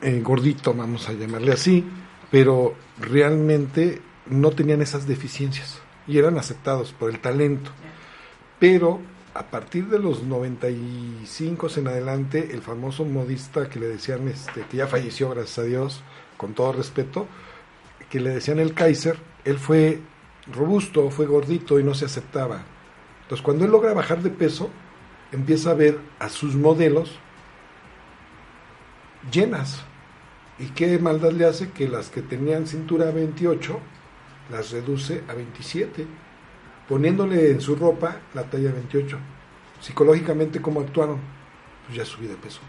eh, gordito, vamos a llamarle así, pero realmente no tenían esas deficiencias y eran aceptados por el talento. Pero a partir de los 95 en adelante, el famoso modista que le decían, este, que ya falleció, gracias a Dios, con todo respeto, que le decían el Kaiser, él fue robusto, fue gordito y no se aceptaba. Entonces cuando él logra bajar de peso, empieza a ver a sus modelos llenas, ¿Y qué maldad le hace? Que las que tenían cintura 28 las reduce a 27, poniéndole en su ropa la talla 28. Psicológicamente, ¿cómo actuaron? Pues ya subí de peso.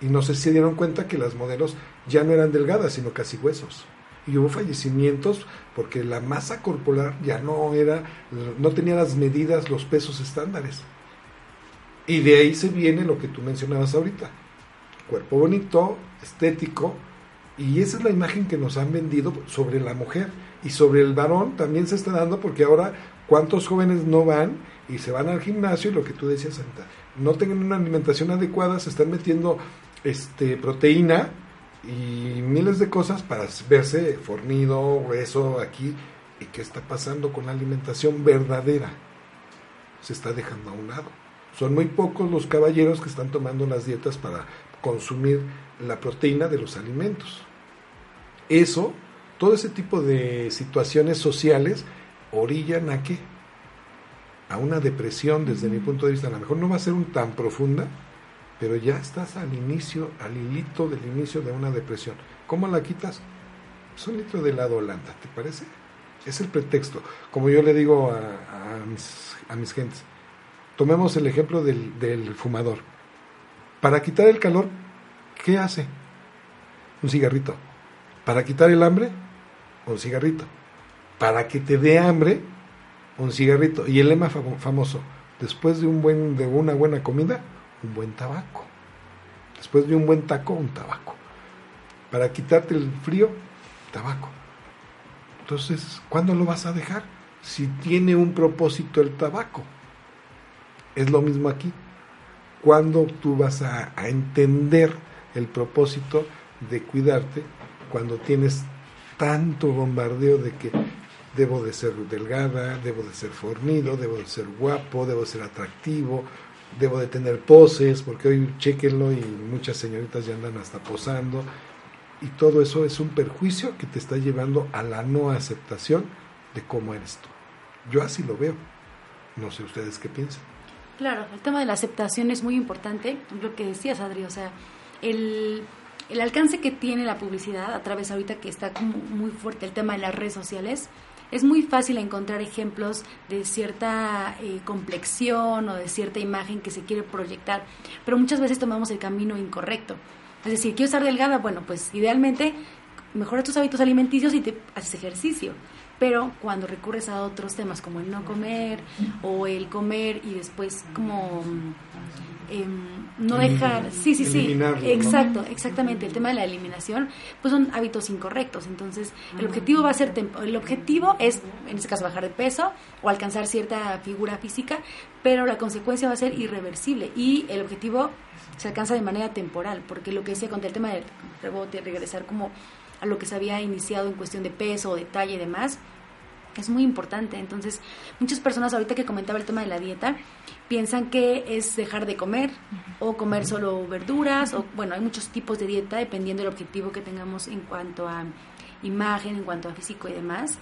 Y no sé si dieron cuenta que las modelos ya no eran delgadas, sino casi huesos. Y hubo fallecimientos porque la masa corporal ya no era, no tenía las medidas, los pesos estándares. Y de ahí se viene lo que tú mencionabas ahorita. Cuerpo bonito, estético, y esa es la imagen que nos han vendido sobre la mujer. Y sobre el varón también se está dando porque ahora cuántos jóvenes no van y se van al gimnasio y lo que tú decías, Santa, no tengan una alimentación adecuada, se están metiendo este proteína y miles de cosas para verse fornido, eso aquí. ¿Y qué está pasando con la alimentación verdadera? Se está dejando a un lado. Son muy pocos los caballeros que están tomando las dietas para consumir la proteína de los alimentos eso, todo ese tipo de situaciones sociales orillan a qué? A una depresión desde mi punto de vista. A lo mejor no va a ser un tan profunda, pero ya estás al inicio, al hilito del inicio de una depresión. ¿Cómo la quitas? Es un litro de helado Holanda, ¿te parece? Es el pretexto. Como yo le digo a, a, mis, a mis gentes, tomemos el ejemplo del, del fumador. Para quitar el calor, ¿qué hace? Un cigarrito. Para quitar el hambre, un cigarrito. Para que te dé hambre, un cigarrito. Y el lema famoso, después de, un buen, de una buena comida, un buen tabaco. Después de un buen taco, un tabaco. Para quitarte el frío, tabaco. Entonces, ¿cuándo lo vas a dejar? Si tiene un propósito el tabaco. Es lo mismo aquí. ¿Cuándo tú vas a, a entender el propósito de cuidarte cuando tienes tanto bombardeo de que debo de ser delgada, debo de ser fornido, debo de ser guapo, debo de ser atractivo, debo de tener poses, porque hoy chequenlo y muchas señoritas ya andan hasta posando. Y todo eso es un perjuicio que te está llevando a la no aceptación de cómo eres tú. Yo así lo veo. No sé ustedes qué piensan. Claro, el tema de la aceptación es muy importante, lo que decías, Adri, o sea, el, el alcance que tiene la publicidad a través ahorita que está como muy fuerte el tema de las redes sociales, es muy fácil encontrar ejemplos de cierta eh, complexión o de cierta imagen que se quiere proyectar, pero muchas veces tomamos el camino incorrecto. Es decir, quiero estar delgada, bueno, pues idealmente mejora tus hábitos alimenticios y te haces ejercicio. Pero cuando recurres a otros temas como el no comer o el comer y después como Em, no dejar, sí, sí, sí, exacto, exactamente, el tema de la eliminación, pues son hábitos incorrectos, entonces el objetivo va a ser, el objetivo es, en este caso, bajar de peso o alcanzar cierta figura física, pero la consecuencia va a ser irreversible y el objetivo se alcanza de manera temporal, porque lo que decía con el tema del rebote, regresar como a lo que se había iniciado en cuestión de peso, detalle y demás, es muy importante. Entonces, muchas personas ahorita que comentaba el tema de la dieta, piensan que es dejar de comer o comer solo verduras o bueno, hay muchos tipos de dieta dependiendo del objetivo que tengamos en cuanto a imagen, en cuanto a físico y demás.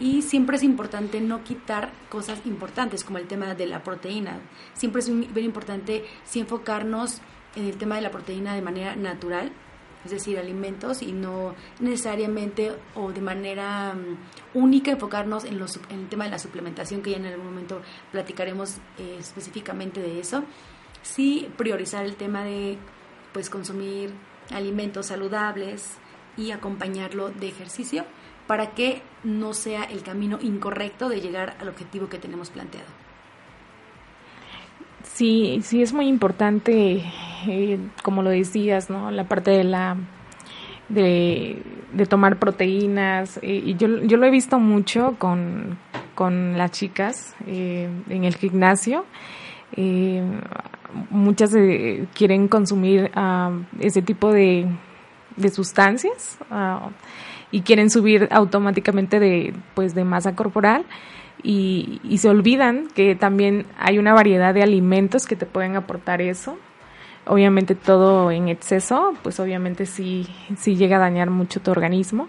Y siempre es importante no quitar cosas importantes como el tema de la proteína. Siempre es bien importante sí enfocarnos en el tema de la proteína de manera natural es decir, alimentos y no necesariamente o de manera mm, única enfocarnos en, los, en el tema de la suplementación, que ya en algún momento platicaremos eh, específicamente de eso. Sí priorizar el tema de pues consumir alimentos saludables y acompañarlo de ejercicio para que no sea el camino incorrecto de llegar al objetivo que tenemos planteado. Sí, sí es muy importante, eh, como lo decías, ¿no? La parte de la de, tomar proteínas. Eh, y yo, yo lo he visto mucho con, con las chicas eh, en el gimnasio. muchas quieren consumir ah, ese tipo de, de sustancias ah, y quieren subir automáticamente de, pues, de masa corporal y, y se olvidan que también hay una variedad de alimentos que te pueden aportar eso obviamente todo en exceso, pues obviamente sí, sí llega a dañar mucho tu organismo.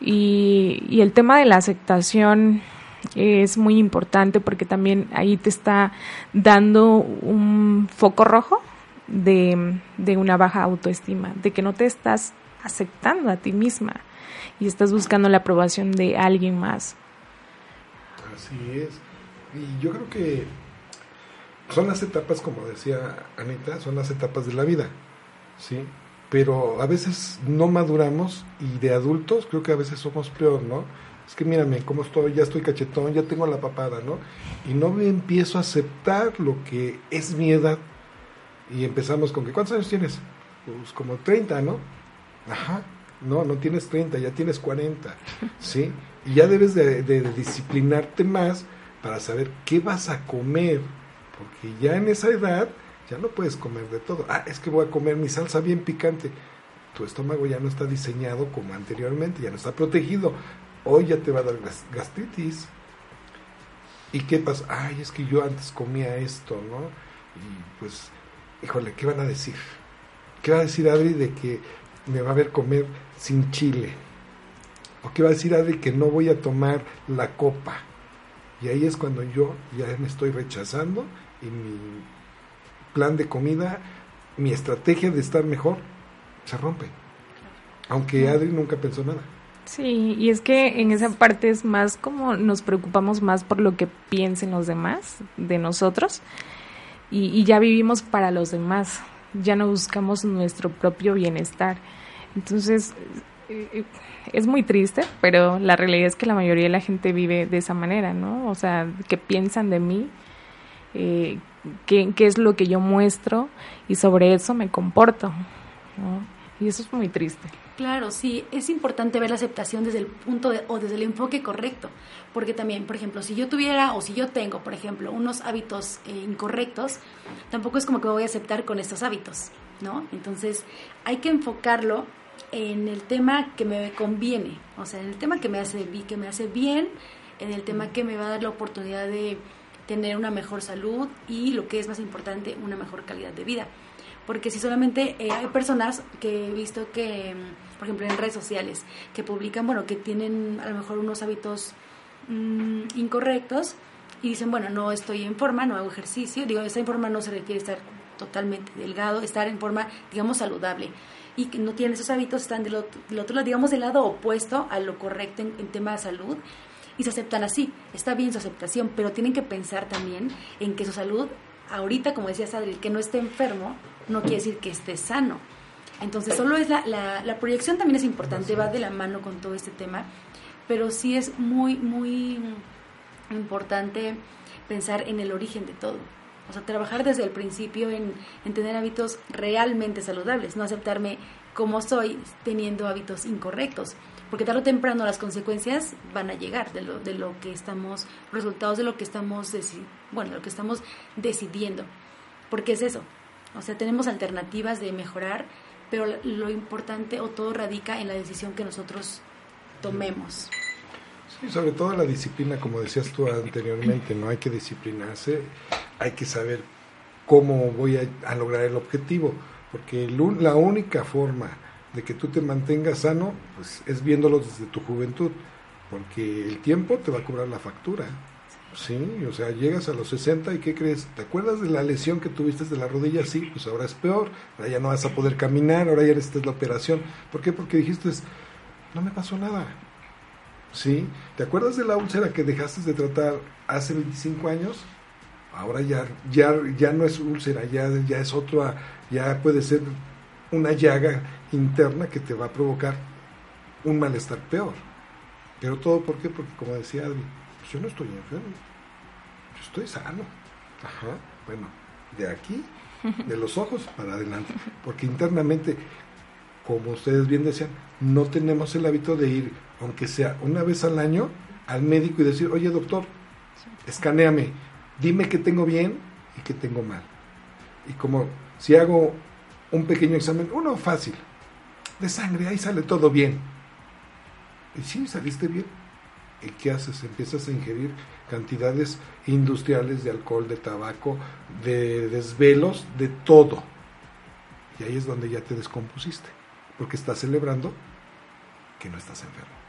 Y, y, el tema de la aceptación es muy importante porque también ahí te está dando un foco rojo de, de una baja autoestima, de que no te estás aceptando a ti misma y estás buscando la aprobación de alguien más. Así es. Y yo creo que son las etapas, como decía Anita, son las etapas de la vida, ¿sí? Pero a veces no maduramos y de adultos creo que a veces somos peor, ¿no? Es que mírame cómo estoy, ya estoy cachetón, ya tengo la papada, ¿no? Y no me empiezo a aceptar lo que es mi edad. Y empezamos con que, ¿cuántos años tienes? Pues como 30, ¿no? Ajá, no, no tienes 30, ya tienes 40, ¿sí? Y ya debes de, disciplinarte más para saber qué vas a comer, porque ya en esa edad ya no puedes comer de todo. Ah, es que voy a comer mi salsa bien picante. Tu estómago ya no está diseñado como anteriormente, ya no está protegido. Hoy ya te va a dar gastritis. ¿Y qué pasa? Ay, es que yo antes comía esto, ¿no? Y pues, híjole, ¿qué van a decir? ¿Qué va a decir Adri de que me va a ver comer sin chile? ¿O qué va a decir Adri que no voy a tomar la copa? Y ahí es cuando yo ya me estoy rechazando y mi plan de comida, mi estrategia de estar mejor, se rompe. Aunque Adri nunca pensó nada. Sí, y es que en esa parte es más como nos preocupamos más por lo que piensen los demás de nosotros y, y ya vivimos para los demás. ya no buscamos nuestro propio bienestar. Entonces, es muy triste, pero la realidad es que la mayoría de la gente vive de esa manera, ¿no? O sea, que piensan de mí, eh, qué, es lo que yo muestro y sobre eso me comporto, Y eso es muy triste. Claro, sí, es importante ver la aceptación desde el punto o desde el enfoque correcto, porque también, por ejemplo, si yo tuviera o si yo tengo, por ejemplo, unos hábitos eh, incorrectos, tampoco es como que me voy a aceptar con estos hábitos, ¿no? Entonces, hay que enfocarlo en el tema que me conviene, o sea, en el tema que me hace, que me hace bien, en el tema que me va a dar la oportunidad de tener una mejor salud y lo que es más importante, una mejor calidad de vida. Porque si solamente eh, hay personas que he visto que, mm, por ejemplo, en redes sociales, que publican, bueno, que tienen a lo mejor unos hábitos mm, incorrectos y dicen, bueno, no estoy en forma, no hago ejercicio. Digo, esa forma no se requiere estar totalmente delgado, estar en forma, digamos, saludable y que no tienen esos hábitos están del otro, lado, digamos, del lado opuesto a lo correcto en, tema de salud y se aceptan así. Está bien su aceptación, pero tienen que pensar también en que su salud, ahorita, como decía Sadri, que no esté enfermo, no quiere decir que esté sano. Entonces, solo es la, la proyección también es importante, va de la mano con todo este tema, pero sí es muy, muy importante pensar en el origen de todo. O sea, trabajar desde el principio en, tener hábitos realmente saludables, no aceptarme como soy teniendo hábitos incorrectos. Porque tarde o temprano las consecuencias van a llegar de lo, de lo que estamos, resultados de lo que estamos, bueno, lo que estamos decidiendo. Porque es eso. O sea, tenemos alternativas de mejorar, pero lo importante o todo radica en la decisión que nosotros tomemos. Sí, sobre todo la disciplina, como decías tú anteriormente, no hay que disciplinarse, hay que saber cómo voy a, lograr el objetivo, porque la única forma de que tú te mantengas sano pues, es viéndolo desde tu juventud, porque el tiempo te va a cobrar la factura. Sí, o sea, llegas a los 60 y ¿qué crees? ¿Te acuerdas de la lesión que tuviste de la rodilla? Sí, pues ahora es peor, ahora ya no vas a poder caminar, ahora ya necesitas la operación. ¿Por qué? Porque dijiste, no me pasó nada, ¿sí? ¿Te acuerdas de la úlcera que dejaste de tratar hace 25 años? Ahora ya, ya, ya no es úlcera, ya, ya es otra, ya puede ser una llaga interna que te va a provocar un malestar peor. Pero todo ¿por qué? Porque como decía Adri, pues yo no estoy enfermo, yo estoy sano. Ajá, bueno, de aquí, de los ojos para adelante. Porque internamente, como ustedes bien decían, no tenemos el hábito de ir aunque sea una vez al año, al médico y decir, oye doctor, escaneame, dime qué tengo bien y qué tengo mal. Y como si hago un pequeño examen, uno fácil, de sangre, ahí sale todo bien. Y sí, saliste bien. ¿Y qué haces? Empiezas a ingerir cantidades industriales de alcohol, de tabaco, de desvelos, de todo. Y ahí es donde ya te descompusiste, porque estás celebrando que no estás enfermo.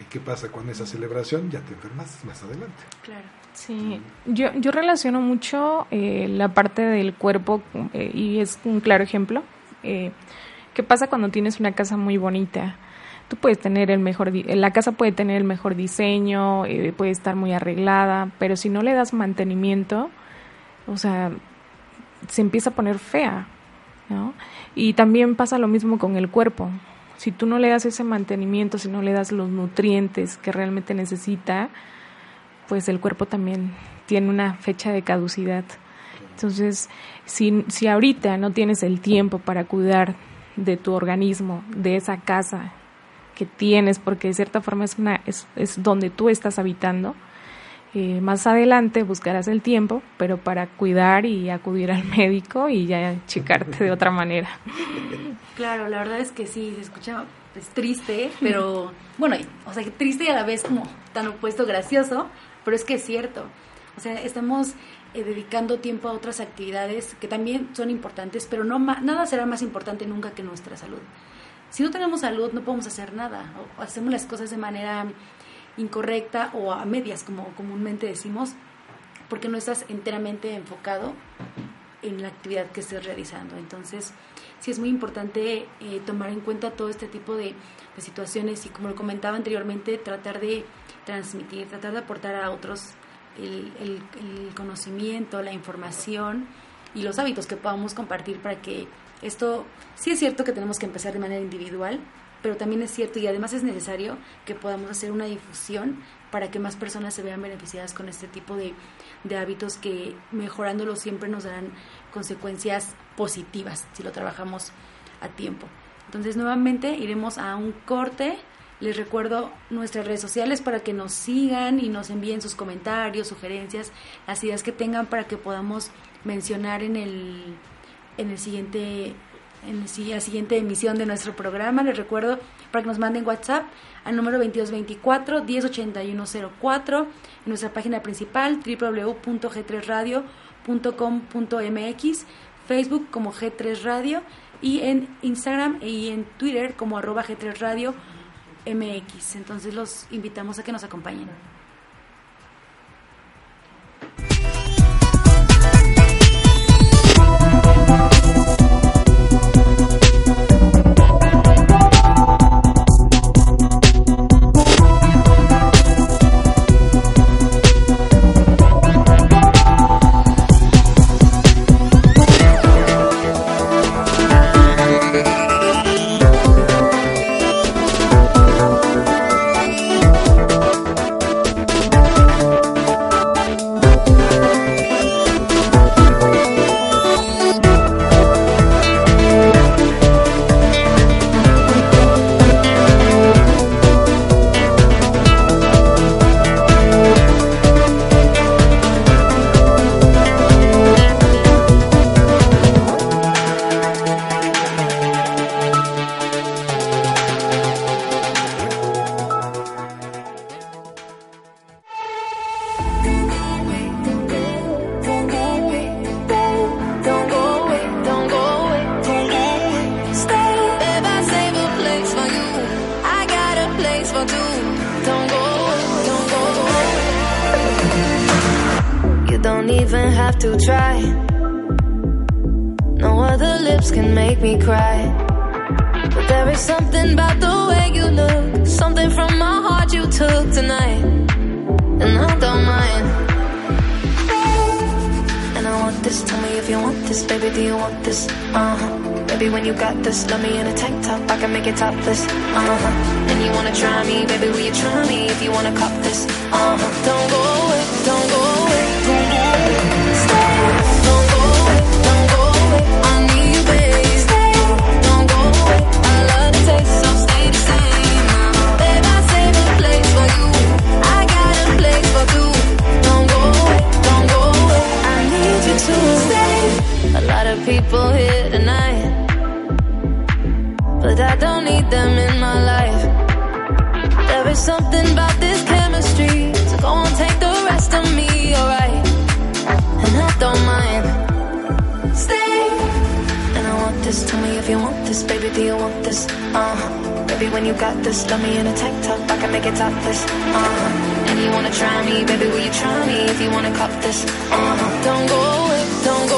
¿Y qué pasa con esa celebración? Ya te enfermas más adelante. Claro. Sí, yo, yo relaciono mucho eh, la parte del cuerpo eh, y es un claro ejemplo. Eh, ¿Qué pasa cuando tienes una casa muy bonita? Tú puedes tener el mejor, la casa puede tener el mejor diseño, puede estar muy arreglada, pero si no le das mantenimiento, o sea, se empieza a poner fea, ¿no? Y también pasa lo mismo con el cuerpo. Si tú no le das ese mantenimiento, si no le das los nutrientes que realmente necesita, pues el cuerpo también tiene una fecha de caducidad. Entonces, si, si ahorita no tienes el tiempo para cuidar de tu organismo, de esa casa que tienes, porque de cierta forma es, una, es, es donde tú estás habitando, más adelante buscarás el tiempo, pero para cuidar y acudir al médico y ya checarte de otra manera. Claro, la verdad es que sí, se escucha es triste, pero bueno, o sea, triste y a la vez como tan opuesto, gracioso, pero es que es cierto. O sea, estamos eh, dedicando tiempo a otras actividades que también son importantes, pero no nada será más importante nunca que nuestra salud. Si no tenemos salud, no podemos hacer nada, o hacemos las cosas de manera incorrecta o a medias, como comúnmente decimos, porque no estás enteramente enfocado en la actividad que estés realizando. Entonces, sí es muy importante eh, tomar en cuenta todo este tipo de, situaciones y, como lo comentaba anteriormente, tratar de transmitir, tratar de aportar a otros el, el, conocimiento, la información y los hábitos que podamos compartir para que esto, sí es cierto que tenemos que empezar de manera individual, pero también es cierto y además es necesario que podamos hacer una difusión para que más personas se vean beneficiadas con este tipo de, de hábitos que mejorándolos siempre nos darán consecuencias positivas si lo trabajamos a tiempo. Entonces nuevamente iremos a un corte. Les recuerdo nuestras redes sociales para que nos sigan y nos envíen sus comentarios, sugerencias, las ideas que tengan para que podamos mencionar en el, en el siguiente en la siguiente emisión de nuestro programa. Les recuerdo para que nos manden WhatsApp al número 2224 108104 en nuestra página principal www.g3radio.com.mx, Facebook como G3 Radio y en Instagram y en Twitter como arroba G3 Radio MX. Entonces los invitamos a que nos acompañen. uh-huh. And you wanna try me, baby, will you try me if you wanna cop this? Uh-huh. Don't go away, don't go